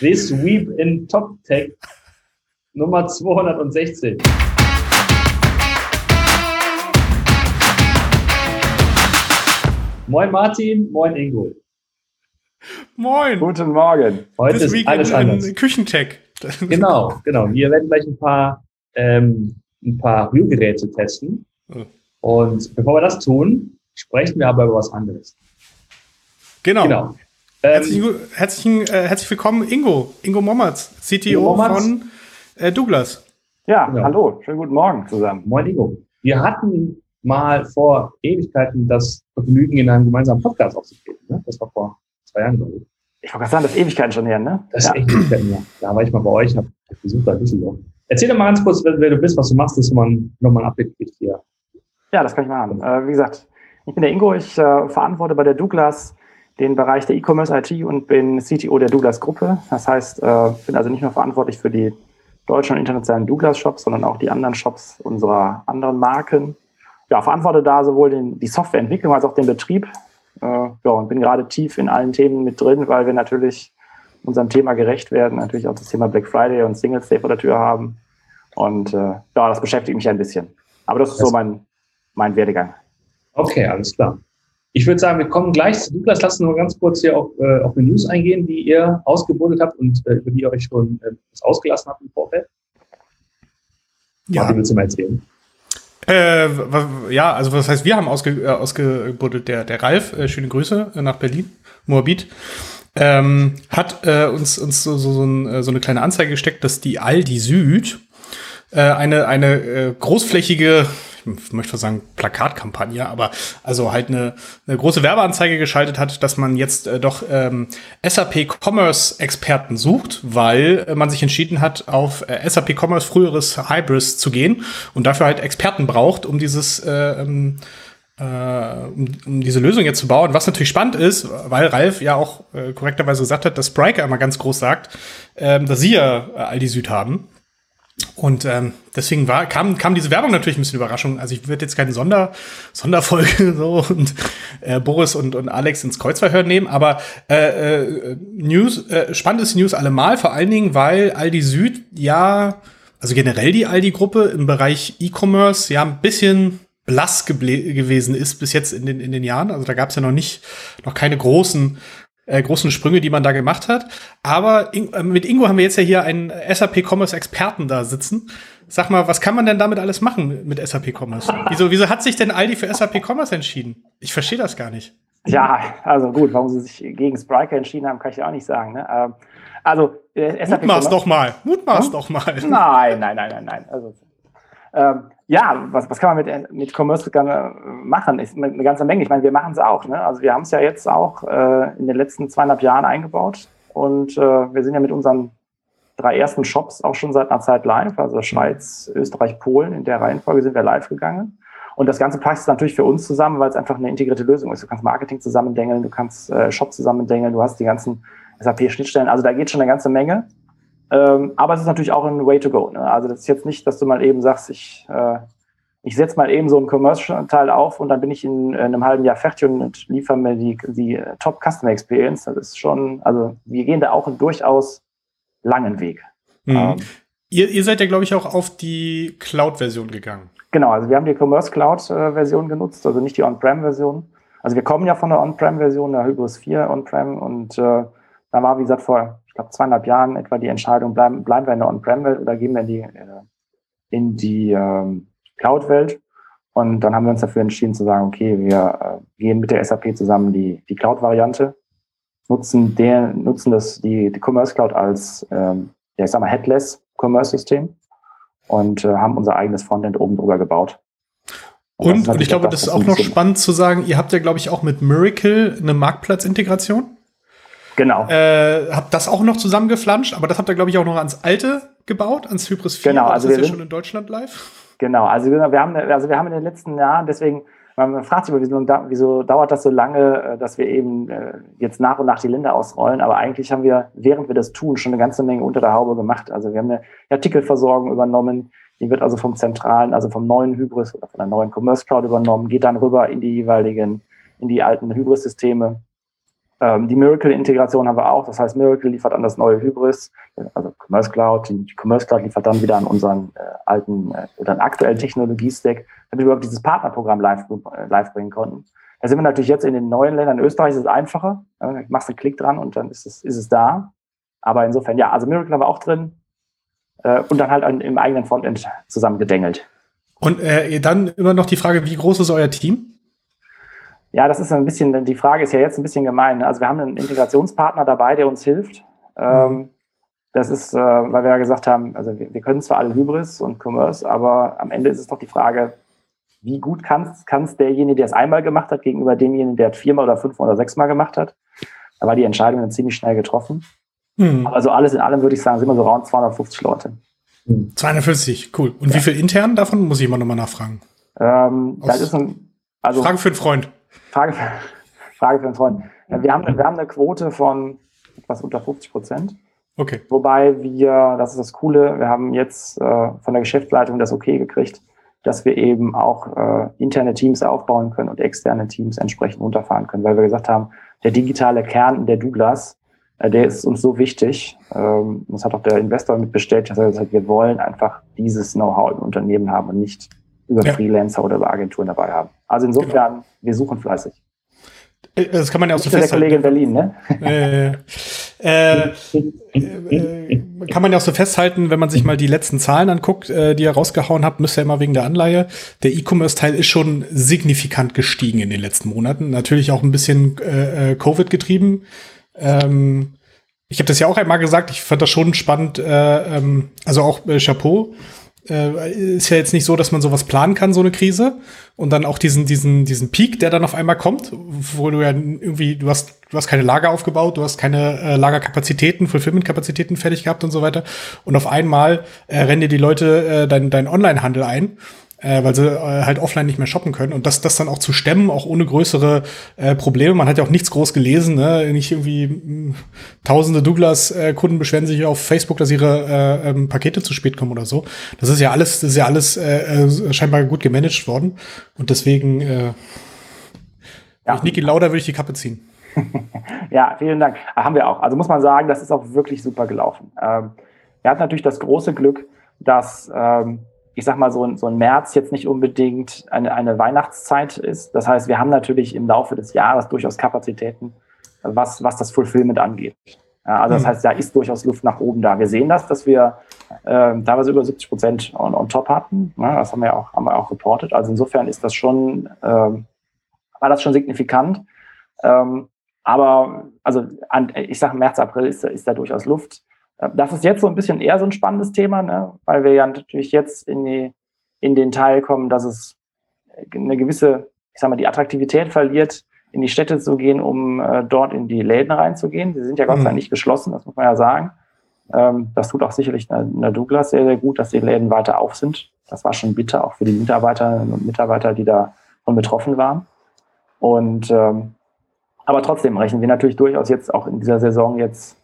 This Week in Top Tech Nummer 216. Moin Martin, moin Ingo. Moin. Guten Morgen. Heute This ist alles in, anders. In Küchentech. Genau, genau. Wir werden gleich ein paar, ähm, ein paar Rührgeräte testen. Oh. Und bevor wir das tun, sprechen wir aber über was anderes. Genau. genau. Herzlich, ähm, herzlichen, äh, herzlich willkommen, Ingo. Ingo Mommertz, CTO Ingo Mommertz. von äh, Douglas. Ja, genau. hallo. Schönen guten Morgen zusammen. Moin, Ingo. Wir hatten mal vor Ewigkeiten das Vergnügen, in einem gemeinsamen Podcast aufzutreten. Ne? Das war vor zwei Jahren, glaube ich. Ich wollte gerade sagen, das ist Ewigkeiten schon her, ne? Das ist ja. echt Ewigkeiten her. Da war ich mal bei euch, habe besucht bei Düsseldorf. Erzähl doch mal ganz kurz, wer, wer, du bist, was du machst, dass man nochmal ein Update kriegt hier. Ja, das kann ich machen. Äh, wie gesagt, ich bin der Ingo, ich äh, verantworte bei der Douglas den Bereich der E-Commerce IT und bin CTO der Douglas Gruppe. Das heißt, äh, bin also nicht nur verantwortlich für die deutschen und internationalen Douglas Shops, sondern auch die anderen Shops unserer anderen Marken. Ja, verantworte da sowohl den, die Softwareentwicklung als auch den Betrieb. Äh, ja, und bin gerade tief in allen Themen mit drin, weil wir natürlich unserem Thema gerecht werden, natürlich auch das Thema Black Friday und Singles Day vor der Tür haben. Und äh, ja, das beschäftigt mich ein bisschen. Aber das ist so mein, mein Werdegang. Okay, alles klar. Ich würde sagen, wir kommen gleich zu Douglas. Lassen wir ganz kurz hier auf, äh, auf die News eingehen, die ihr ausgebuddelt habt und äh, über die ihr euch schon äh, ausgelassen habt im Vorfeld. Ja. Martin, willst du mal erzählen? Äh, ja, also was heißt, wir haben ausge, äh, ausgebuddelt, der, der Ralf, äh, schöne Grüße äh, nach Berlin, Moabit, ähm, hat äh, uns, uns so, so, so, ein, äh, so eine kleine Anzeige gesteckt, dass die Aldi Süd eine, eine großflächige möchte sagen Plakatkampagne, aber also halt eine, eine große Werbeanzeige geschaltet hat, dass man jetzt äh, doch ähm, SAP Commerce Experten sucht, weil äh, man sich entschieden hat, auf äh, SAP Commerce früheres Hybris zu gehen und dafür halt Experten braucht, um dieses äh, ähm, äh, um, diese Lösung jetzt zu bauen. Was natürlich spannend ist, weil Ralf ja auch äh, korrekterweise gesagt hat, dass Spriker immer ganz groß sagt, äh, dass sie ja äh, Aldi Süd haben. Und ähm, deswegen war, kam, kam diese Werbung natürlich ein bisschen Überraschung. Also ich würde jetzt keine Sonder, Sonderfolge so und äh, Boris und, und Alex ins Kreuzverhör nehmen, aber äh, äh, News, äh, spannendes News allemal, vor allen Dingen, weil Aldi Süd ja, also generell die Aldi-Gruppe im Bereich E-Commerce ja ein bisschen blass gewesen ist bis jetzt in den, in den Jahren. Also da gab es ja noch nicht, noch keine großen äh, großen Sprünge, die man da gemacht hat. Aber in, äh, mit Ingo haben wir jetzt ja hier einen SAP Commerce Experten da sitzen. Sag mal, was kann man denn damit alles machen mit SAP Commerce? Wieso, wieso hat sich denn Aldi für SAP Commerce entschieden? Ich verstehe das gar nicht. Ja, also gut, warum sie sich gegen Spriker entschieden haben, kann ich auch nicht sagen. Ne? Ähm, also äh, SAP Mutmaß doch mal, Mutmaß hm? doch mal. Nein, nein, nein, nein, nein. Also, ähm, ja, was, was kann man mit, mit Commerce machen? Ist eine ganze Menge. Ich meine, wir machen es auch. Ne? Also wir haben es ja jetzt auch äh, in den letzten zweieinhalb Jahren eingebaut und äh, wir sind ja mit unseren drei ersten Shops auch schon seit einer Zeit live. Also Schweiz, Österreich, Polen. In der Reihenfolge sind wir live gegangen. Und das Ganze passt natürlich für uns zusammen, weil es einfach eine integrierte Lösung ist. Du kannst Marketing zusammendengeln, du kannst äh, Shop zusammendengeln, du hast die ganzen SAP-Schnittstellen. Also da geht schon eine ganze Menge. Ähm, aber es ist natürlich auch ein Way to go. Ne? Also das ist jetzt nicht, dass du mal eben sagst, ich, äh, ich setze mal eben so einen Commercial-Teil auf und dann bin ich in, in, einem halben Jahr fertig und liefere mir die, die Top Customer Experience. Das ist schon, also wir gehen da auch einen durchaus langen Weg. Mhm. Ähm, ihr, ihr seid ja, glaube ich, auch auf die Cloud-Version gegangen. Genau, also wir haben die Commerce Cloud-Version genutzt, also nicht die On-Prem-Version. Also wir kommen ja von der On-Prem-Version, der Hybris 4 On-Prem und äh, da war, wie gesagt, vor glaube, zweieinhalb Jahren etwa die Entscheidung, bleiben, bleiben wir in der On-Prem-Welt oder gehen wir in die, äh, in die ähm, Cloud-Welt. Und dann haben wir uns dafür entschieden zu sagen, okay, wir äh, gehen mit der SAP zusammen die, die Cloud-Variante, nutzen, der, nutzen das, die, die Commerce Cloud als, ähm, ja, ich sag mal, Headless Commerce-System und äh, haben unser eigenes Frontend oben drüber gebaut. Und, und, und ich glaube, das ist auch noch spannend zu sagen, ihr habt ja, glaube ich, auch mit Miracle eine Marktplatzintegration. Genau. Äh, habt das auch noch zusammengeflanscht, aber das habt ihr, glaube ich, auch noch ans alte gebaut, ans Hybris 4. Genau, also das ist ja schon in Deutschland live. Genau, also wir haben, also wir haben in den letzten Jahren, deswegen, man fragt sich immer, wieso, wieso dauert das so lange, äh, dass wir eben äh, jetzt nach und nach die Länder ausrollen, aber eigentlich haben wir, während wir das tun, schon eine ganze Menge unter der Haube gemacht. Also wir haben eine Artikelversorgung übernommen, die wird also vom zentralen, also vom neuen Hybris oder von der neuen Commerce Cloud übernommen, geht dann rüber in die jeweiligen, in die alten Hybris-Systeme Ähm, die Miracle-Integration haben wir auch. Das heißt, Miracle liefert an das neue Hybris, also Commerce Cloud. Die Commerce Cloud liefert dann wieder an unseren äh, alten äh, oder aktuellen Technologie-Stack, damit wir überhaupt dieses Partnerprogramm live, äh, live bringen konnten. Da sind wir natürlich jetzt in den neuen Ländern. In Österreich ist es einfacher. Ja, machst einen Klick dran und dann ist es, ist es da. Aber insofern, ja, also Miracle haben wir auch drin. Äh, und dann halt im eigenen Frontend zusammengedengelt. Und äh, dann immer noch die Frage, wie groß ist euer Team? Ja, das ist ein bisschen, die Frage ist ja jetzt ein bisschen gemein. Ne? Also wir haben einen Integrationspartner dabei, der uns hilft. Ähm, das ist, äh, weil wir ja gesagt haben, also wir, können zwar alle Hybris und Commerce, aber am Ende ist es doch die Frage, wie gut kann es derjenige, der es einmal gemacht hat, gegenüber demjenigen, der es viermal oder fünfmal oder sechsmal gemacht hat. Da war die Entscheidung dann ziemlich schnell getroffen. Mhm. Aber so alles in allem würde ich sagen, sind wir so rund 250 Leute. 250, cool. Und ja. wie viel intern davon, muss ich immer nochmal nachfragen? Ähm, das ist ein, also, Frage für einen Freund. Frage, Frage für einen Freund. Wir haben, wir haben eine Quote von etwas unter 50 Prozent. Okay. Wobei wir, das ist das Coole, wir haben jetzt äh, von der Geschäftsleitung das Okay gekriegt, dass wir eben auch äh, interne Teams aufbauen können und externe Teams entsprechend runterfahren können, weil wir gesagt haben, der digitale Kern der Douglas, äh, der ist uns so wichtig. Ähm, das hat auch der Investor mit bestätigt, dass er gesagt hat, wir wollen einfach dieses Know-how im Unternehmen haben und nicht über ja. Freelancer oder über Agenturen dabei haben. Also insofern, genau. wir suchen fleißig. Äh, das kann man ja auch so festhalten. Der Kollege in Berlin, ne? Äh, äh, kann man ja auch so festhalten, wenn man sich mal die letzten Zahlen anguckt, äh, die ihr rausgehauen habt, müsst ihr immer wegen der Anleihe. Der E-Commerce-Teil ist schon signifikant gestiegen in den letzten Monaten. Natürlich auch ein bisschen äh, äh Covid getrieben. Ähm, ich habe das ja auch einmal gesagt, ich fand das schon spannend, äh, ähm, also auch äh, Chapeau äh, ist ja jetzt nicht so, dass man sowas planen kann, so eine Krise. Und dann auch diesen, diesen, diesen Peak, der dann auf einmal kommt, wo du ja irgendwie, du hast, du hast keine Lager aufgebaut, du hast keine äh, Lagerkapazitäten, Fulfillment-Kapazitäten fertig gehabt und so weiter. Und auf einmal äh, rennen dir die Leute äh, dein, dein Online-Handel ein äh, weil sie äh, halt offline nicht mehr shoppen können. Und das, das dann auch zu stemmen, auch ohne größere äh, Probleme. Man hat ja auch nichts groß gelesen, ne? nicht irgendwie mh, hm, tausende Douglas-Kunden beschweren sich auf Facebook, dass ihre äh, ähm, Pakete zu spät kommen oder so. Das ist ja alles, das ist ja alles äh, äh scheinbar gut gemanagt worden. Und deswegen, äh, ja. Niki Lauda würde ich die Kappe ziehen. ja, vielen Dank. Haben wir auch. Also muss man sagen, das ist auch wirklich super gelaufen. Ähm, er hat natürlich das große Glück, dass ähm, ich sag mal, so ein, so ein März jetzt nicht unbedingt eine, eine Weihnachtszeit ist. Das heißt, wir haben natürlich im Laufe des Jahres durchaus Kapazitäten, was, was das Fulfillment angeht. Also das mhm. heißt, da ist durchaus Luft nach oben da. Wir sehen das, dass wir äh, teilweise über 70 Prozent on, on top hatten. Ja, das haben wir auch, haben wir auch reportet. Also insofern ist das schon, ähm, war das schon signifikant. Ähm, aber also an, ich sage März, April ist, ist da durchaus Luft. Das ist jetzt so ein bisschen eher so ein spannendes Thema, ne? weil wir ja natürlich jetzt in, die, in den Teil kommen, dass es eine gewisse, ich sag mal, die Attraktivität verliert, in die Städte zu gehen, um äh, dort in die Läden reinzugehen. Sie sind ja Gott sei Dank mhm. nicht geschlossen, das muss man ja sagen. Ähm, das tut auch sicherlich in der Douglas sehr, sehr gut, dass die Läden weiter auf sind. Das war schon bitter, auch für die Mitarbeiterinnen und Mitarbeiter, die davon betroffen waren. Und ähm, aber trotzdem rechnen wir natürlich durchaus jetzt auch in dieser Saison jetzt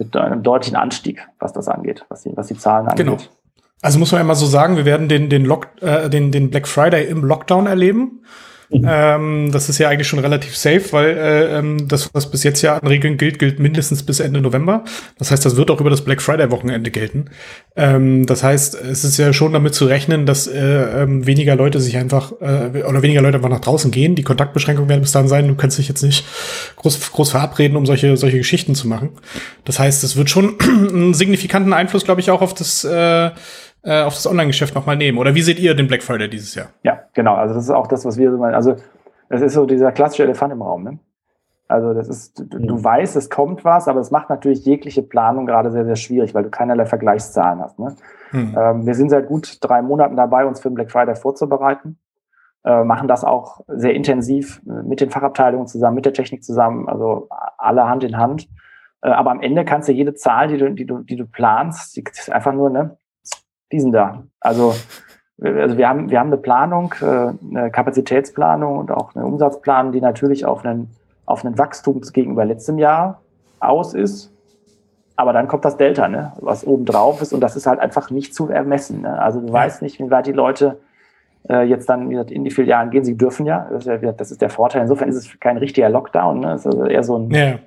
mit einem deutlichen Anstieg, was das angeht, was die, was die Zahlen angeht. Genau. Also muss man ja mal so sagen, wir werden den, den, Lock, äh, den, den Black Friday im Lockdown erleben. Ähm, das ist ja eigentlich schon relativ safe, weil äh, ähm, das, was bis jetzt ja an Regeln gilt, gilt mindestens bis Ende November. Das heißt, das wird auch über das Black Friday-Wochenende gelten. Ähm, das heißt, es ist ja schon damit zu rechnen, dass äh, ähm, weniger Leute sich einfach äh, oder weniger Leute einfach nach draußen gehen. Die Kontaktbeschränkungen werden bis dann sein. Du kannst dich jetzt nicht groß, groß verabreden, um solche, solche Geschichten zu machen. Das heißt, es wird schon einen signifikanten Einfluss, glaube ich, auch auf das äh, äh, auf das Online-Geschäft nochmal nehmen? Oder wie seht ihr den Black Friday dieses Jahr? Ja, genau. Also das ist auch das, was wir so meinen. Also es ist so dieser klassische Elefant im Raum. Ne? Also das ist, du, du mhm. weißt, es kommt was, aber es macht natürlich jegliche Planung gerade sehr, sehr schwierig, weil du keinerlei Vergleichszahlen hast. Ne? Mhm. Ähm, wir sind seit gut drei Monaten dabei, uns für den Black Friday vorzubereiten. Äh, machen das auch sehr intensiv mit den Fachabteilungen zusammen, mit der Technik zusammen, also alle Hand in Hand. Äh, aber am Ende kannst du jede Zahl, die du, die du, die du planst, die ist einfach nur, ne, die sind da. Also, also wir haben, wir haben eine Planung, äh, eine Kapazitätsplanung und auch eine Umsatzplanung, die natürlich auf einen, auf einen Wachstum gegenüber letztem Jahr aus ist. Aber dann kommt das Delta, ne, was oben drauf ist und das ist halt einfach nicht zu ermessen. Ne? Also du ja. weißt nicht, wie weit die Leute äh, jetzt dann gesagt, in die Filialen gehen. Sie dürfen ja, das ist, ja, das ist der Vorteil. Insofern ist es kein richtiger Lockdown. Ne? Es ist also eher so ein, ja.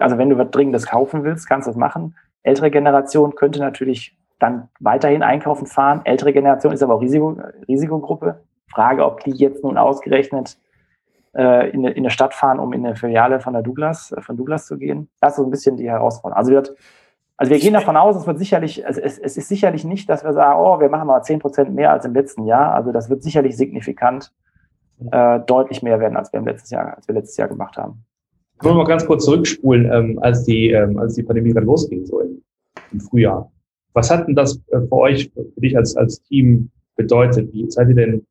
also wenn du was Dringendes kaufen willst, kannst du das machen. Ältere Generation könnte natürlich dann weiterhin einkaufen fahren. Ältere Generation ist aber auch Risiko, Risikogruppe. Frage, ob die jetzt nun ausgerechnet äh, in, in eine Stadt fahren, um in eine Filiale von der Douglas, äh, von Douglas zu gehen. Das ist so ein bisschen die Herausforderung. Also wird, also wir gehen davon aus, es wird sicherlich, also es, es ist sicherlich nicht, dass wir sagen, oh, wir machen mal zehn Prozent mehr als im letzten Jahr. Also das wird sicherlich signifikant äh, deutlich mehr werden, als wir im letzten Jahr, als wir letztes Jahr gemacht haben. Ich will mal ganz kurz zurückspulen, ähm, als die, ähm, als die Pandemie dann losging, so im, im Frühjahr. Was hat denn das äh, für euch, für dich als, als Team bedeutet? Wie seid ihr denn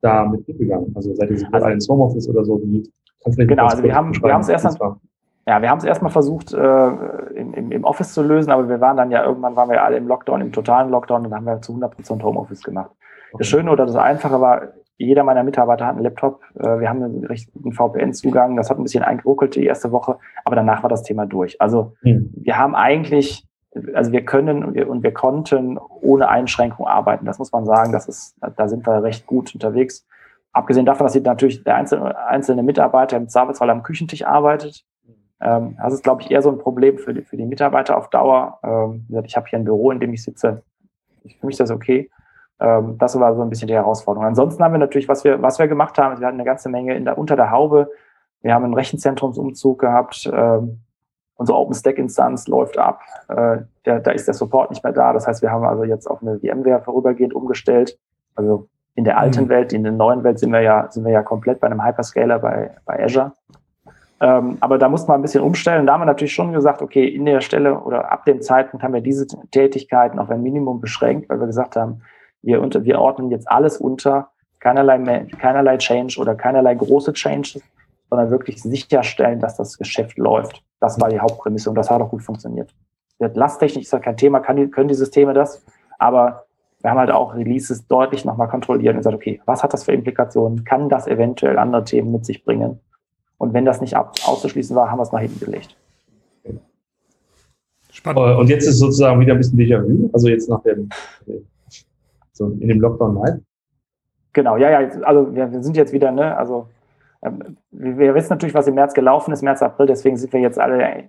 da mit umgegangen? Also seid ihr also, ins Homeoffice oder so? Wie, genau, also wir haben, wir haben es erst ja, wir haben es erstmal versucht, äh, im, im, Office zu lösen, aber wir waren dann ja irgendwann waren wir alle im Lockdown, im totalen Lockdown und dann haben wir zu 100% Homeoffice gemacht. Okay. Das Schöne oder das Einfache war, jeder meiner Mitarbeiter hat einen Laptop. Äh, wir haben einen richtigen VPN-Zugang. Das hat ein bisschen eingeruckelt die erste Woche, aber danach war das Thema durch. Also hm. wir haben eigentlich, also wir können und wir, und wir konnten ohne Einschränkung arbeiten. Das muss man sagen. Das ist, da sind wir recht gut unterwegs. Abgesehen davon, dass natürlich der einzelne, einzelne Mitarbeiter im Zweifelsfall am Küchentisch arbeitet. Ähm, das ist, glaube ich, eher so ein Problem für die, für die Mitarbeiter auf Dauer. Ähm, ich habe hier ein Büro, in dem ich sitze. Für mich ist das okay. Ähm, das war so ein bisschen die Herausforderung. Ansonsten haben wir natürlich, was wir, was wir gemacht haben, wir hatten eine ganze Menge in der, unter der Haube. Wir haben einen Rechenzentrumsumzug gehabt. Ähm, unsere OpenStack-Instanz läuft ab. Äh, der, da ist der Support nicht mehr da. Das heißt, wir haben also jetzt auf eine VMware vorübergehend umgestellt. Also in der alten mhm. Welt, in der neuen Welt sind wir ja, sind wir ja komplett bei einem Hyperscaler bei, bei Azure. Ähm, aber da muss man ein bisschen umstellen. Da haben wir natürlich schon gesagt, okay, in der Stelle oder ab dem Zeitpunkt haben wir diese Tätigkeiten auf ein Minimum beschränkt, weil wir gesagt haben, wir, unter, wir ordnen jetzt alles unter, keinerlei, keinerlei Change oder keinerlei große Changes, sondern wirklich sicherstellen, dass das Geschäft läuft. Das war die Hauptprämisse und das hat auch gut funktioniert. Lasttechnik ist ja kein Thema, kann die, können die Systeme das, aber wir haben halt auch Releases deutlich nochmal kontrolliert und gesagt, okay, was hat das für Implikationen? Kann das eventuell andere Themen mit sich bringen? Und wenn das nicht ab, auszuschließen war, haben wir es nach hinten gelegt. Spannend. Und jetzt ist sozusagen wieder ein bisschen Déjà-vu, also jetzt nach dem, so in dem Lockdown Live. Genau, ja, ja, also wir, wir sind jetzt wieder, ne, also wir wissen natürlich, was im März gelaufen ist, März, April, deswegen sind wir jetzt alle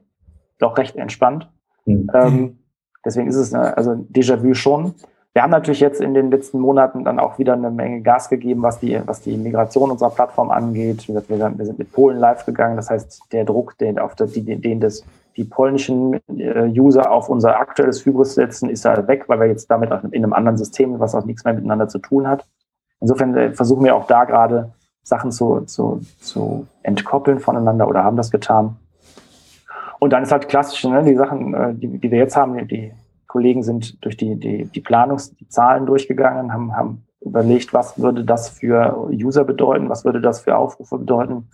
doch recht entspannt. Mhm. Ähm, deswegen ist es, ne, also Déjà-vu schon. Wir haben natürlich jetzt in den letzten Monaten dann auch wieder eine Menge Gas gegeben, was die, was die Migration unserer Plattform angeht. Wir, wir sind mit Polen live gegangen. Das heißt, der Druck, den auf die, den das, die polnischen äh, User auf unser aktuelles Hybris setzen, ist halt weg, weil wir jetzt damit in einem anderen System, was auch nichts mehr miteinander zu tun hat. Insofern äh, versuchen wir auch da gerade Sachen zu, zu, zu entkoppeln voneinander oder haben das getan. Und dann ist halt klassisch, ne, die Sachen, äh, die, die wir jetzt haben, die, Kollegen sind durch die, die, die Planungs-, durchgegangen, haben, haben überlegt, was würde das für User bedeuten, was würde das für Aufrufe bedeuten.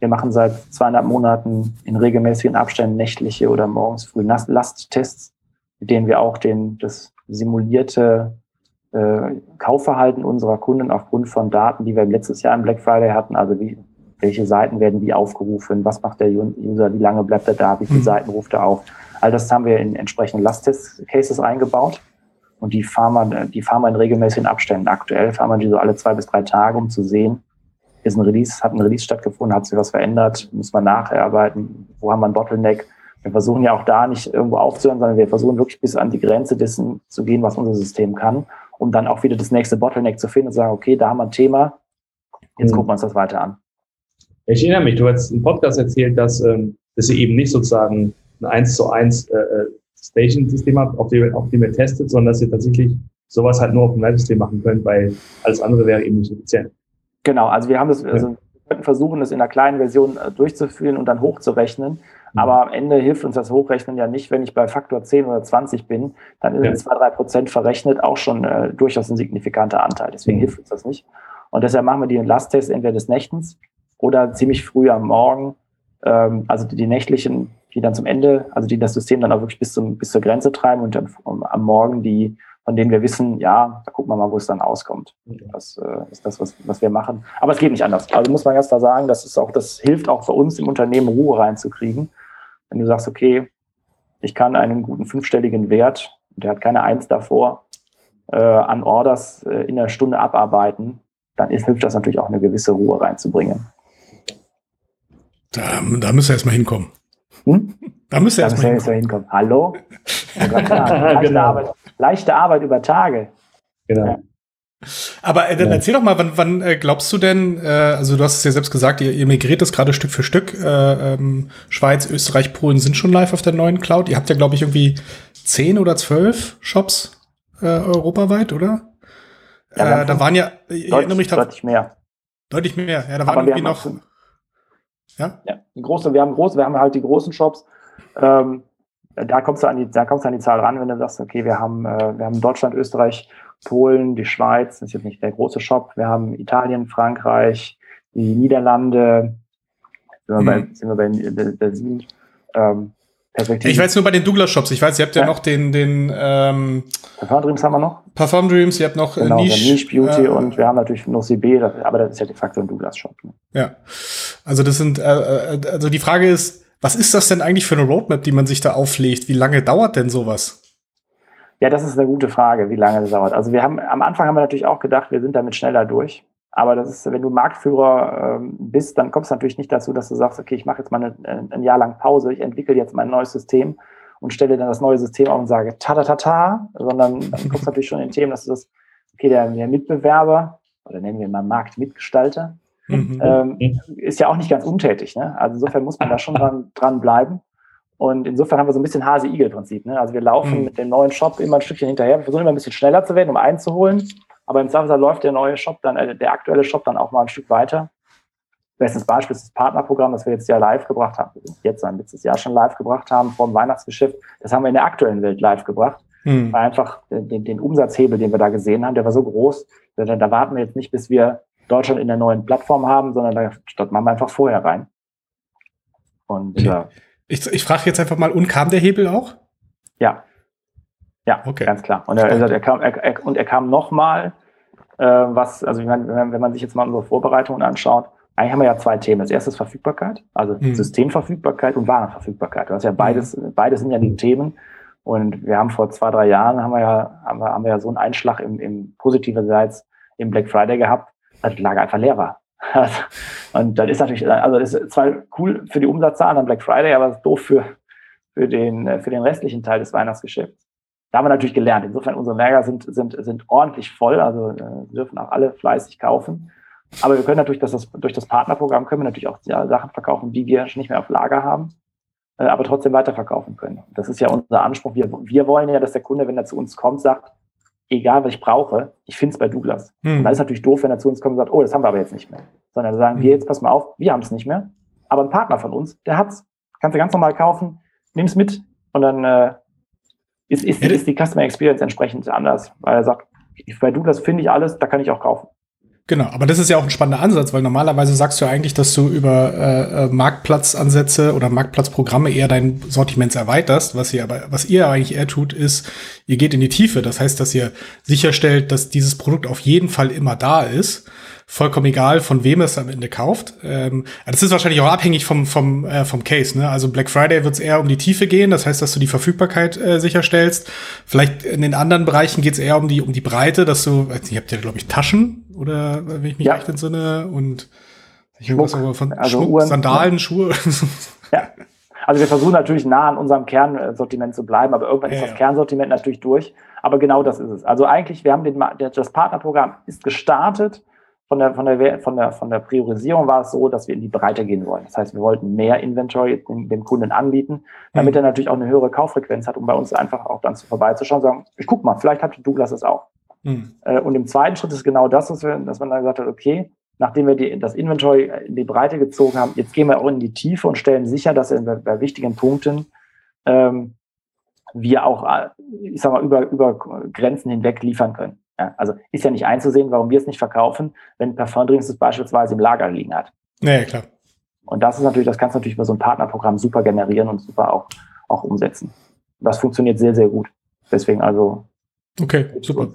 Wir machen seit zweieinhalb Monaten in regelmäßigen Abständen nächtliche oder morgens früh Lasttests, mit denen wir auch den, das simulierte äh, Kaufverhalten unserer Kunden aufgrund von Daten, die wir letztes Jahr im Black Friday hatten, also wie, welche Seiten werden wie aufgerufen, was macht der User, wie lange bleibt er da, wie viele mhm. Seiten ruft er auf, All das haben wir in entsprechenden Last-Test-Cases eingebaut. Und die fahren wir, die fahren wir in regelmäßigen Abständen. Aktuell fahren wir die so alle zwei bis drei Tage, um zu sehen, ist ein Release, hat ein Release stattgefunden, hat sich was verändert, muss man nacharbeiten, wo haben wir ein Bottleneck. Wir versuchen ja auch da nicht irgendwo aufzuhören, sondern wir versuchen wirklich bis an die Grenze dessen zu gehen, was unser System kann, um dann auch wieder das nächste Bottleneck zu finden und zu sagen, okay, da haben wir ein Thema, jetzt mhm. gucken wir uns das weiter an. Ich erinnere mich, du hast im Podcast erzählt, dass, ähm, dass ihr eben nicht sozusagen ein 1 zu 1 äh, äh, Station-System habt, auf dem, auf dem ihr testet, sondern dass ihr tatsächlich sowas halt nur auf dem Live-System machen könnt, weil alles andere wäre eben nicht effizient. Genau, also wir haben das, also könnten versuchen, das in einer kleinen Version äh, durchzuführen und dann hochzurechnen. Mhm. Aber am Ende hilft uns das Hochrechnen ja nicht, wenn ich bei Faktor 10 oder 20 bin, dann ist ja. 2, 3 Prozent verrechnet auch schon äh, durchaus ein signifikanter Anteil. Deswegen mhm. hilft uns das nicht. Und deshalb machen wir die Lasttests entweder des Nächtens oder ziemlich früh am Morgen. Ähm, also die, die nächtlichen die dann zum Ende, also die das System dann auch wirklich bis, zum, bis zur Grenze treiben und dann am Morgen die, von denen wir wissen, ja, da gucken wir mal, wo es dann auskommt. Das äh, ist das, was, was wir machen. Aber es geht nicht anders. Also muss man ganz klar sagen, das ist auch, das hilft auch für uns im Unternehmen Ruhe reinzukriegen. Wenn du sagst, okay, ich kann einen guten fünfstelligen Wert, der hat keine Eins davor, äh, an Orders äh, in der Stunde abarbeiten, dann ist, hilft das natürlich auch eine gewisse Ruhe reinzubringen. Da, da müsst ihr erstmal hinkommen. Hm? Da müsst ihr erstmal hinkommen. hinkommen. Hallo? Gott, leichte, genau. Arbeit, leichte Arbeit über Tage. Genau. Ja. Aber äh, dann ja. erzähl doch mal, wann, wann äh, glaubst du denn, äh, also du hast es ja selbst gesagt, ihr, ihr migriert das gerade Stück für Stück. Äh, ähm, Schweiz, Österreich, Polen sind schon live auf der neuen Cloud. Ihr habt ja, glaube ich, irgendwie zehn oder zwölf Shops äh, europaweit, oder? Ja, äh, da waren ja, ich erinnere mich deutlich mehr. Deutlich mehr, ja, da waren irgendwie noch. Ja? ja, die große, wir haben große, wir haben halt die großen Shops. Ähm, da kommst du an die, da kommst du an die Zahl ran, wenn du sagst, okay, wir haben, äh, wir haben Deutschland, Österreich, Polen, die Schweiz, das ist jetzt nicht der große Shop. Wir haben Italien, Frankreich, die Niederlande, sind wir bei, hm. sind wir bei, sieben. Ähm, ich weiß nur bei den Douglas Shops. Ich weiß, ihr habt ja, ja noch den, den ähm, Parfum Dreams haben wir noch. Parfum Dreams, ihr habt noch äh, genau, Niche, Niche Beauty äh, und wir haben natürlich noch CB, aber das ist ja de facto ein Douglas Shop. Ne? Ja, also das sind, äh, äh, also die Frage ist, was ist das denn eigentlich für eine Roadmap, die man sich da auflegt? Wie lange dauert denn sowas? Ja, das ist eine gute Frage, wie lange das dauert. Also wir haben am Anfang haben wir natürlich auch gedacht, wir sind damit schneller durch. Aber das ist, wenn du Marktführer ähm, bist, dann kommst du natürlich nicht dazu, dass du sagst, okay, ich mache jetzt mal eine, ein Jahr lang Pause, ich entwickle jetzt mein neues System und stelle dann das neue System auf und sage ta ta ta ta, sondern dann kommst du natürlich schon in Themen, dass du das, okay, der, der Mitbewerber oder nennen wir mal Marktmitgestalter, mhm. ähm, ist ja auch nicht ganz untätig. Ne? Also insofern muss man da schon dran, dran bleiben. Und insofern haben wir so ein bisschen Hase-Igel-Prinzip. Ne? Also wir laufen mhm. mit dem neuen Shop immer ein Stückchen hinterher. Wir versuchen immer ein bisschen schneller zu werden, um einzuholen. Aber im Zweifelsfall läuft der neue Shop dann, äh, der aktuelle Shop dann auch mal ein Stück weiter. Bestes Beispiel ist das Partnerprogramm, das wir jetzt ja live gebracht haben. Jetzt ein letztes Jahr schon live gebracht haben vor dem Weihnachtsgeschäft. Das haben wir in der aktuellen Welt live gebracht. Mhm. Weil einfach den, den, Umsatzhebel, den wir da gesehen haben, der war so groß. Da, da warten wir jetzt nicht, bis wir Deutschland in der neuen Plattform haben, sondern da statt machen wir einfach vorher rein. Und ja. Ich, ich frage jetzt einfach mal, und kam der Hebel auch? Ja. Ja, okay. ganz klar. Und er, er, er kam, er, er, und er kam nochmal, äh, was, also ich meine, wenn, wenn man sich jetzt mal unsere Vorbereitungen anschaut, eigentlich haben wir ja zwei Themen. Das erste ist Verfügbarkeit, also hm. Systemverfügbarkeit und Warenverfügbarkeit. Das ist ja beides, hm. beides sind ja die Themen. Und wir haben vor zwei, drei Jahren haben wir ja, haben wir, haben wir ja so einen Einschlag im, im positiverseits im Black Friday gehabt, dass die Lage einfach leer war. und das ist natürlich, also das ist zwar cool für die Umsatzzahlen am Black Friday, aber doof für, für, den, für den restlichen Teil des Weihnachtsgeschäfts. Da haben wir natürlich gelernt. Insofern, unsere Lager sind, sind, sind ordentlich voll, also äh, dürfen auch alle fleißig kaufen. Aber wir können natürlich, dass das, durch das Partnerprogramm können wir natürlich auch ja, Sachen verkaufen, die wir nicht mehr auf Lager haben, äh, aber trotzdem weiterverkaufen können. Das ist ja unser Anspruch. Wir, wir wollen ja, dass der Kunde, wenn er zu uns kommt, sagt, egal was ich brauche, ich finde es bei Douglas. Hm. Und da ist natürlich doof, wenn er zu uns kommt und sagt, oh, das haben wir aber jetzt nicht mehr. Sondern sagen hm. wir jetzt, pass mal auf, wir haben es nicht mehr. Aber ein Partner von uns, der hat's. Kannst du ganz normal kaufen, nimm's mit und dann äh, ist, ist, ist die Customer Experience entsprechend anders, weil er sagt, bei Douglas finde ich alles, da kann ich auch kaufen. Genau, aber das ist ja auch ein spannender Ansatz, weil normalerweise sagst du ja eigentlich, dass du über äh, äh, Marktplatzansätze oder Marktplatzprogramme eher dein Sortiment erweiterst. Was ihr aber, was ihr eigentlich eher tut, ist, ihr geht in die Tiefe. Das heißt, dass ihr sicherstellt, dass dieses Produkt auf jeden Fall immer da ist vollkommen egal, von wem es am Ende kauft. Ähm, das ist wahrscheinlich auch abhängig vom, vom, äh, vom Case. Ne? Also Black Friday wird es eher um die Tiefe gehen, das heißt, dass du die Verfügbarkeit äh, sicherstellst. Vielleicht in den anderen Bereichen geht es eher um die, um die Breite, dass du, ihr habt ja, glaube ich, Taschen oder wenn ich mich ja. recht entsinne und irgendwas aber von also Schmuck, Uhren, Sandalen, Schuhe. Ja. Also wir versuchen natürlich nah an unserem Kernsortiment zu bleiben, aber irgendwann ja, ist das Kernsortiment natürlich durch. Aber genau das ist es. Also eigentlich, wir haben den, das Partnerprogramm ist gestartet von der, von, der, von, der, von der Priorisierung war es so, dass wir in die Breite gehen wollen. Das heißt, wir wollten mehr Inventory dem, Kunden anbieten, damit mhm. er natürlich auch eine höhere Kauffrequenz hat, um bei uns einfach auch dann vorbeizuschauen und sagen, ich guck mal, vielleicht hat Douglas es auch. Mhm. Äh, und im zweiten Schritt ist genau das, dass, wir, dass man dann gesagt hat, okay, nachdem wir die, das Inventory in die Breite gezogen haben, jetzt gehen wir auch in die Tiefe und stellen sicher, dass wir bei, wichtigen Punkten ähm, wir auch, äh, ich sag mal, über, über Grenzen hinweg liefern können. Ja, also ist ja nicht einzusehen, warum wir es nicht verkaufen, wenn Parfum Drinks es beispielsweise im Lager liegen hat. Ja, klar. Und das ist natürlich, das kannst du natürlich über so ein Partnerprogramm super generieren und super auch, auch umsetzen. Das funktioniert sehr, sehr gut. Deswegen also. Okay, super.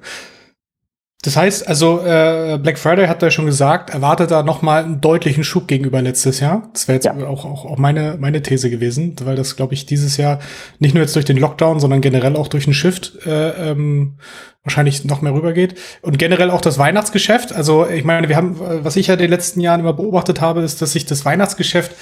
Das heißt, also äh, Black Friday hat er schon gesagt, erwartet da noch mal einen deutlichen Schub gegenüber letztes Jahr. Das wäre jetzt ja. auch, auch, auch meine, meine These gewesen, weil das, glaube ich, dieses Jahr nicht nur jetzt durch den Lockdown, sondern generell auch durch den Shift äh, ähm, wahrscheinlich noch mehr rübergeht. Und generell auch das Weihnachtsgeschäft. Also ich meine, wir haben, was ich ja in den letzten Jahren immer beobachtet habe, ist, dass sich das Weihnachtsgeschäft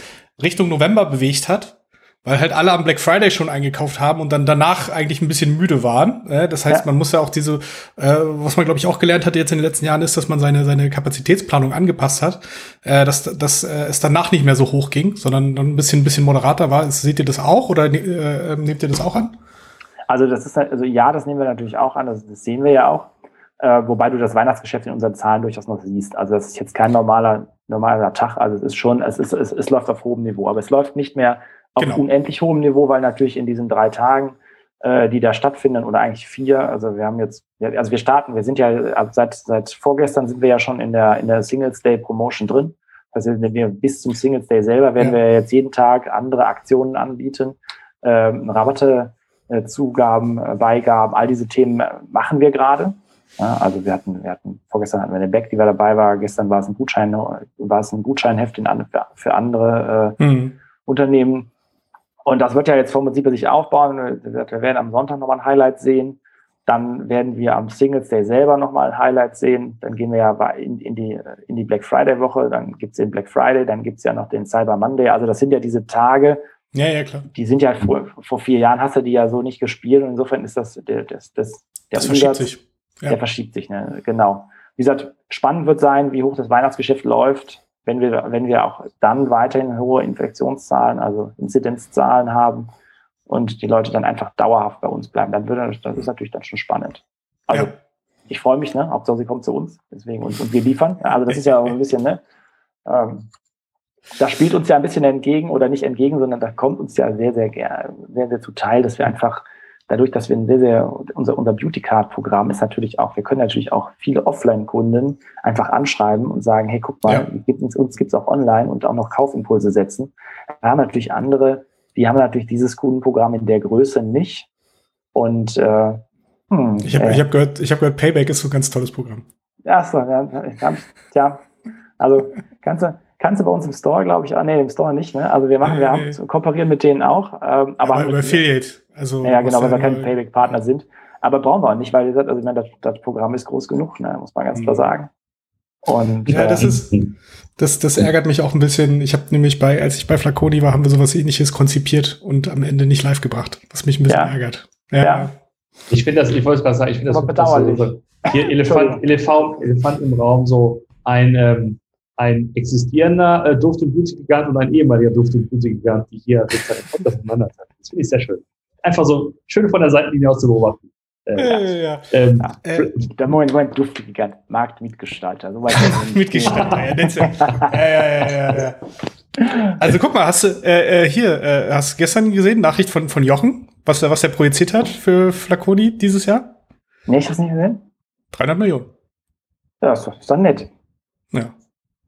Richtung November bewegt hat weil halt alle am Black Friday schon eingekauft haben und dann danach eigentlich ein bisschen müde waren. Äh, das heißt, ja. man muss ja auch diese, äh, was man glaube ich auch gelernt hat jetzt in den letzten Jahren, ist, dass man seine seine Kapazitätsplanung angepasst hat, äh, dass dass äh, es danach nicht mehr so hoch ging, sondern dann ein bisschen ein bisschen moderater war. Seht ihr das auch oder äh, nehmt ihr das auch an? Also das ist halt, also ja, das nehmen wir natürlich auch an. Das, das sehen wir ja auch. Äh, wobei du das Weihnachtsgeschäft in unseren Zahlen durchaus noch siehst. Also das ist jetzt kein normaler normaler Tag. Also es ist schon, es ist es, es läuft auf hohem Niveau, aber es läuft nicht mehr auf genau. unendlich hohem Niveau, weil natürlich in diesen drei Tagen, äh, die da stattfinden, oder eigentlich vier, also wir haben jetzt, also wir starten, wir sind ja seit, seit vorgestern sind wir ja schon in der, in der Singles Day Promotion drin. Also wir bis zum Singles Day selber werden ja. wir jetzt jeden Tag andere Aktionen anbieten, ähm, Rabatte, äh, Zugaben, äh, Beigaben, all diese Themen machen wir gerade. Ja, also wir hatten, wir hatten, vorgestern hatten wir eine Back, die wir dabei war, gestern war es ein Gutschein, war es ein Gutscheinheft in, für, für andere äh, mhm. Unternehmen. Und das wird ja jetzt vom Prinzip sich aufbauen. Wir werden am Sonntag nochmal ein Highlight sehen. Dann werden wir am Singles Day selber nochmal ein Highlight sehen. Dann gehen wir ja in, in, die, in die Black Friday Woche. Dann gibt's den Black Friday. Dann gibt's ja noch den Cyber Monday. Also das sind ja diese Tage. Ja, ja, klar. Die sind ja vor, vor vier Jahren hast du die ja so nicht gespielt. Und insofern ist das, der, das, das, der das verschiebt sich. Ja. Der verschiebt sich, ne? genau. Wie gesagt, spannend wird sein, wie hoch das Weihnachtsgeschäft läuft wenn wir, wenn wir auch dann weiterhin hohe Infektionszahlen, also Inzidenzzahlen haben und die Leute dann einfach dauerhaft bei uns bleiben, dann würde das ist natürlich dann schon spannend. Also ja. ich freue mich, ne? Hauptsache sie kommt zu uns, deswegen und, und wir liefern. Also das ist ja auch ein bisschen, ne? Ähm, das spielt uns ja ein bisschen entgegen oder nicht entgegen, sondern da kommt uns ja sehr, sehr gerne, sehr, sehr zuteil, dass wir einfach dadurch, dass wir ein sehr, sehr, unser, unser Beauty Card Programm ist natürlich auch, wir können natürlich auch viele Offline-Kunden einfach anschreiben und sagen, hey, guck mal, ja. uns, uns gibt's auch online und auch noch Kaufimpulse setzen. Wir haben natürlich andere, die haben natürlich dieses Kundenprogramm in der Größe nicht. Und äh, hm, ich habe äh, hab gehört, ich hab gehört, Payback ist so ein ganz tolles Programm. Ja, so, ja, ja, also kannst du, Kannst du bei uns im Store, glaube ich, ah, nee, im Store nicht, ne? Also wir machen, wir haben, kooperieren mit denen auch. Ähm, aber, aber über Affiliate. Also, ja, genau, weil wir kein Payback-Partner sind. Aber brauchen wir auch nicht, weil also ich meine, das, das Programm ist groß genug, ne? muss man ganz klar mhm. sagen. Und, ja, das äh, ist, das, das ärgert mich auch ein bisschen. Ich habe nämlich bei, als ich bei Flaconi war, haben wir sowas ähnliches konzipiert und am Ende nicht live gebracht, was mich ein bisschen ja. ärgert. Ja. ja. Ich finde das, ich wollte gerade sagen, ich finde das, bedauerlich. So, hier Elefant, Elefant, Elefant im Raum, so ein, ähm, ein existierender äh, Duft- und Beauty-Gigant und ein ehemaliger Duft- und Beauty-Gigant, die hier sozusagen das miteinander hat. Das finde ich sehr schön. Einfach so schön von der Seitenlinie aus zu beobachten. Äh, ja. Ähm, äh, der Moment, Moment, Duftgigant, Marktmitgestalter. So Mitgestalter, ja, ja, ja, ja, ja. Also guck mal, hast du äh, äh, hier, äh, hast gestern gesehen, Nachricht von, von Jochen, was, was er projiziert hat für Flaconi dieses Jahr? Nee, ich hab's nicht gesehen. 300 Millionen. Ja, ist doch, ist doch nett. Ja.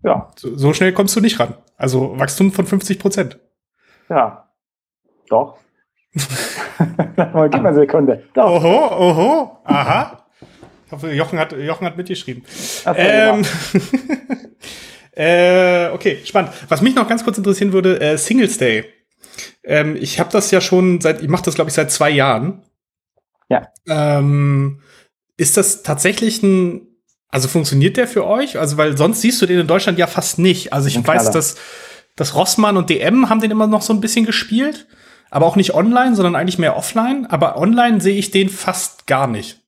Ja. So, so, schnell kommst du nicht ran. Also Wachstum von 50 Prozent. Ja. Doch. Gib mal eine Sekunde. Doch. Oho, oho, aha. Ich hoffe, Jochen hat, Jochen hat mitgeschrieben. So, ähm, äh, okay, spannend. Was mich noch ganz kurz interessieren würde, äh, Singles Day. Ähm, ich habe das ja schon seit, ich mache das glaube ich seit zwei Jahren. Ja. Ähm, ist das tatsächlich ein also funktioniert der für euch? Also, weil sonst siehst du den in Deutschland ja fast nicht. Also ich weiß, dass, dass Rossmann und DM haben den immer noch so ein bisschen gespielt, aber auch nicht online, sondern eigentlich mehr offline. Aber online sehe ich den fast gar nicht.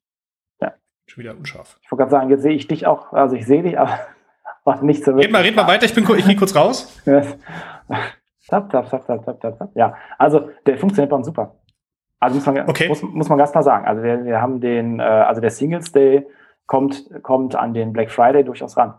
Ja. Schon wieder unscharf. Ich wollte gerade sagen, jetzt sehe ich dich auch, also ich sehe dich, aber, aber nicht so wirklich. Red mal, red mal weiter, ich bin ich gehe kurz raus. tap, tap, tap, tap, tap, tap, Ja, also der funktioniert bei uns super. Also muss man, okay. muss, muss man ganz klar sagen. Also wir, wir haben den, äh, also der Singles Day kommt, kommt an den Black Friday durchaus ran.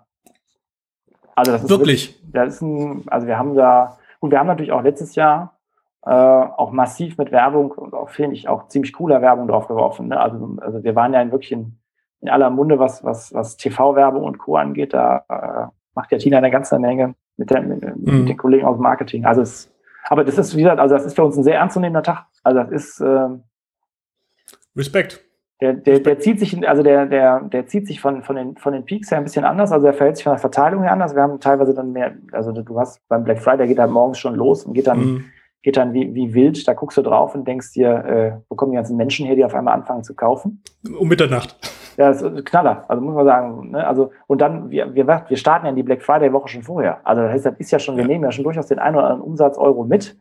Also das ist wirklich. wirklich das ist ein, also wir haben da, gut, wir haben natürlich auch letztes Jahr äh, auch massiv mit Werbung und auch finde ich auch ziemlich cooler Werbung drauf geworfen. Ne? Also, also wir waren ja in wirklich in, in aller Munde, was, was, was TV-Werbung und Co. angeht. Da äh, macht ja Tina eine ganze Menge mit, der, mit, mhm. mit den Kollegen aus dem Marketing. Also es, aber das ist wieder, also das ist für uns ein sehr ernstzunehmender Tag. Also das ist äh, Respekt. Der, der, der zieht sich, also der, der, der zieht sich von, von, den, von den Peaks her ein bisschen anders, also er verhält sich von der Verteilung her anders. Wir haben teilweise dann mehr, also du hast beim Black Friday geht halt morgens schon los und geht dann, mhm. geht dann wie, wie wild. Da guckst du drauf und denkst dir, äh, wo kommen die ganzen Menschen her, die auf einmal anfangen zu kaufen? Um Mitternacht. Ja, das ist Knaller. Also muss man sagen, ne? also, und dann, wir, wir, wir starten ja in die Black Friday Woche schon vorher. Also das heißt, das ist ja schon, wir nehmen ja schon durchaus den einen oder anderen Umsatz Euro mit.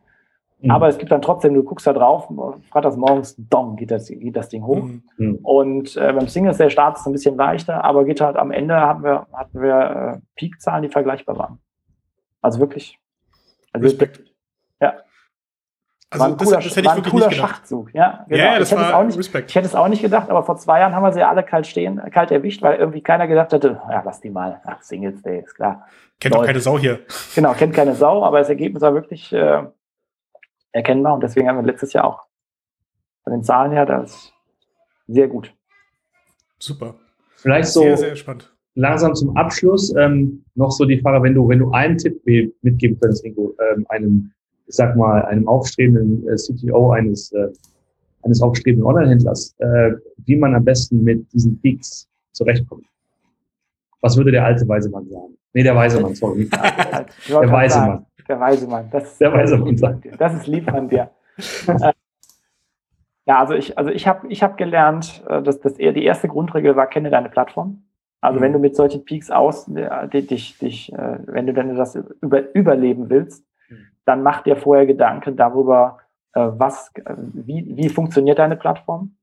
Mhm. Aber es gibt dann trotzdem, du guckst da drauf, freitags morgens, dong, geht das, geht das Ding hoch. Mhm. mhm. Und äh, beim Singles der Start ist ein bisschen leichter, aber geht halt am Ende hatten wir, hatten wir äh, Peak-Zahlen, die vergleichbar waren. Also wirklich. Also Respekt. Ja. Also war ein cooler, das, das hätte ich wirklich cooler nicht gedacht. Schachzug. Ja, genau. ja, das ich, hätte war nicht, ich hätte es auch nicht gedacht, aber vor zwei Jahren haben wir sie alle kalt stehen, kalt erwischt, weil irgendwie keiner gedacht hätte, ja, lass die mal. Ach, Singles Day, ist klar. Kennt doch keine Sau hier. Genau, kennt keine Sau, aber das Ergebnis war wirklich äh, erkennbar und deswegen haben wir letztes Jahr auch von den Zahlen her das sehr gut. Super. Vielleicht so sehr, sehr spannend. langsam zum Abschluss ähm, noch so die Frage, wenn du, wenn du einen Tipp mitgeben könntest, Ingo, ähm, einem, ich sag mal, einem aufstrebenden äh, CTO eines, äh, eines aufstrebenden Online-Händlers, äh, wie man am besten mit diesen Peaks zurechtkommt. Was würde der alte weise Mann sagen? Nee, der weise Mann, sorry. der weise Mann. Der weise Mann. Das, der weise Mann sagt. Das ist lieb von dir. Äh, ja, also ich, also ich habe ich hab gelernt, äh, dass das eher die erste Grundregel war, kenne deine Plattform. Also mhm. wenn du mit solchen Peaks aus, äh, dich, dich, wenn du denn das über, überleben willst, mhm. dann mach dir vorher Gedanken darüber, was, wie, wie funktioniert deine Plattform?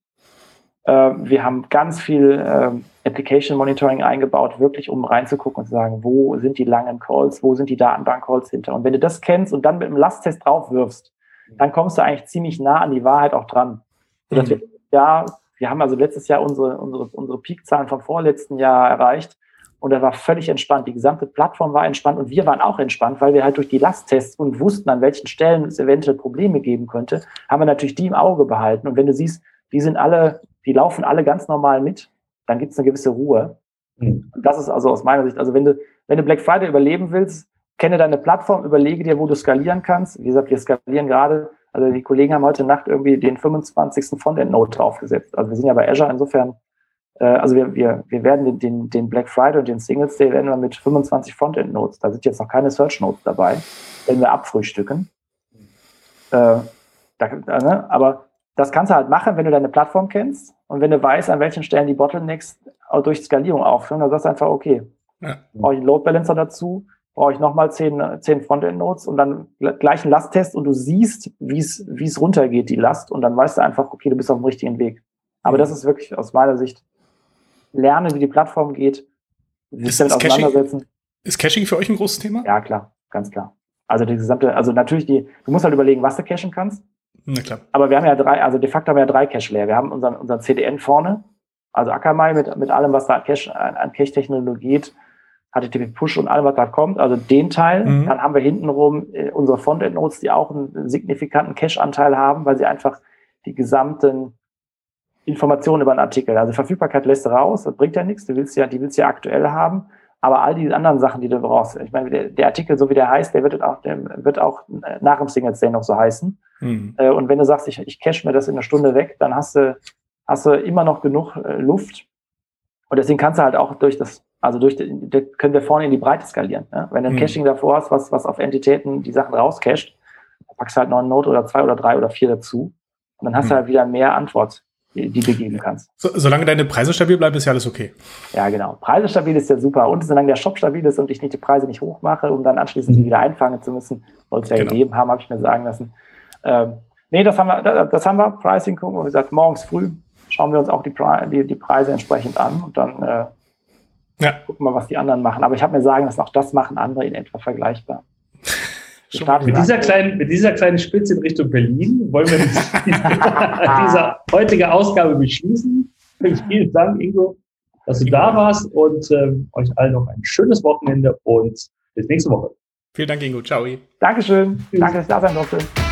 Wir haben ganz viel Application Monitoring eingebaut, wirklich um reinzugucken und zu sagen, wo sind die langen Calls, wo sind die Datenbank-Calls hinter. Und wenn du das kennst und dann mit einem Lasttest draufwirfst, dann kommst du eigentlich ziemlich nah an die Wahrheit auch dran. Sodass mhm. wir, ja, wir haben also letztes Jahr unsere, unsere, unsere Peak-Zahlen vom vorletzten Jahr erreicht und er war völlig entspannt. Die gesamte Plattform war entspannt und wir waren auch entspannt, weil wir halt durch die Lasttests und wussten, an welchen Stellen es eventuell Probleme geben könnte, haben wir natürlich die im Auge behalten. Und wenn du siehst, die sind alle, die laufen alle ganz normal mit dann gibt es eine gewisse Ruhe. Mhm. Das ist also aus meiner Sicht, also wenn du, wenn du Black Friday überleben willst, kenne deine Plattform, überlege dir, wo du skalieren kannst. Wie gesagt, wir skalieren gerade, also die Kollegen haben heute Nacht irgendwie den 25. Frontend-Node draufgesetzt. Also wir sind ja bei Azure insofern, äh, also wir, wir, wir werden den, den Black Friday und den Singles Day werden wir mit 25 Frontend-Nodes, da sind jetzt noch keine Search-Nodes dabei, werden wir abfrühstücken. Äh, da, ne? Aber das kannst du halt machen, wenn du deine Plattform kennst und wenn du weißt, an welchen Stellen die Bottlenecks durch Skalierung aufführen, dann sagst du einfach, okay, ja. brauche ich einen Load Balancer dazu, brauche ich nochmal zehn, zehn Frontend-Nodes und dann gleich einen Lasttest und du siehst, wie es wie es runtergeht, die Last, und dann weißt du einfach, okay, du bist auf dem richtigen Weg. Aber das ist wirklich aus meiner Sicht lernen, wie die Plattform geht, sich ist, damit ist auseinandersetzen. Caching, ist Caching für euch ein großes Thema? Ja, klar, ganz klar. Also die gesamte, also natürlich die, du musst halt überlegen, was du cachen kannst. Na klar. Aber wir haben ja drei, also de facto haben wir ja drei Cache-Layer. Wir haben unseren, unseren CDN vorne, also Akamai mit, mit allem, was da an Cache, an Cache-Technologie geht, HTTP Push und allem, was da kommt, also den Teil. Mhm. Dann haben wir hintenrum äh, unsere Frontend-Nodes, die auch einen signifikanten Cache-Anteil haben, weil sie einfach die gesamten Informationen über einen Artikel, also Verfügbarkeit lässt du raus, das bringt ja nichts, du willst ja, die willst du ja aktuell haben. Aber all die anderen Sachen, die du brauchst, ich meine, der, der Artikel, so wie der heißt, der wird auch, der wird auch nach dem Singles Day noch so heißen. Mhm. Äh, und wenn du sagst, ich, ich cache mir das in einer Stunde weg, dann hast du, hast du immer noch genug äh, Luft. Und deswegen kannst du halt auch durch das, also durch, die, können wir vorne in die Breite skalieren. Ne? Wenn du ein mhm. Caching davor hast, was, was auf Entitäten die Sachen rauscached, packst du halt noch eine Note oder zwei oder drei oder vier dazu. Und dann hast mhm. du halt wieder mehr Antwort die du geben kannst. So, solange deine Preise stabil bleiben, ist ja alles okay. Ja, genau. Preise stabil ist ja super. Und solange der Shop stabil ist und ich nicht die Preise nicht hochmache, um dann anschließend die mhm. wieder einfangen zu müssen, soll es ja genau. gegeben haben, habe ich mir sagen lassen. Ähm, nee, das haben wir, das haben wir. Pricing gucken. Wie gesagt, morgens früh schauen wir uns auch die, die, die Preise entsprechend an und dann äh, ja. gucken wir, was die anderen machen. Aber ich habe mir sagen lassen, auch das machen andere in etwa vergleichbar. Mit, dieser kleinen, mit dieser kleinen Spitze in Richtung Berlin wollen wir diese heutige Ausgabe beschließen. Vielen Dank, Ingo, dass du da warst und ähm, euch allen noch ein schönes Wochenende und bis nächste Woche. Vielen Dank, Ingo. Ciao. Dankeschön. Tschüss. Danke, dass ich da sein durfte.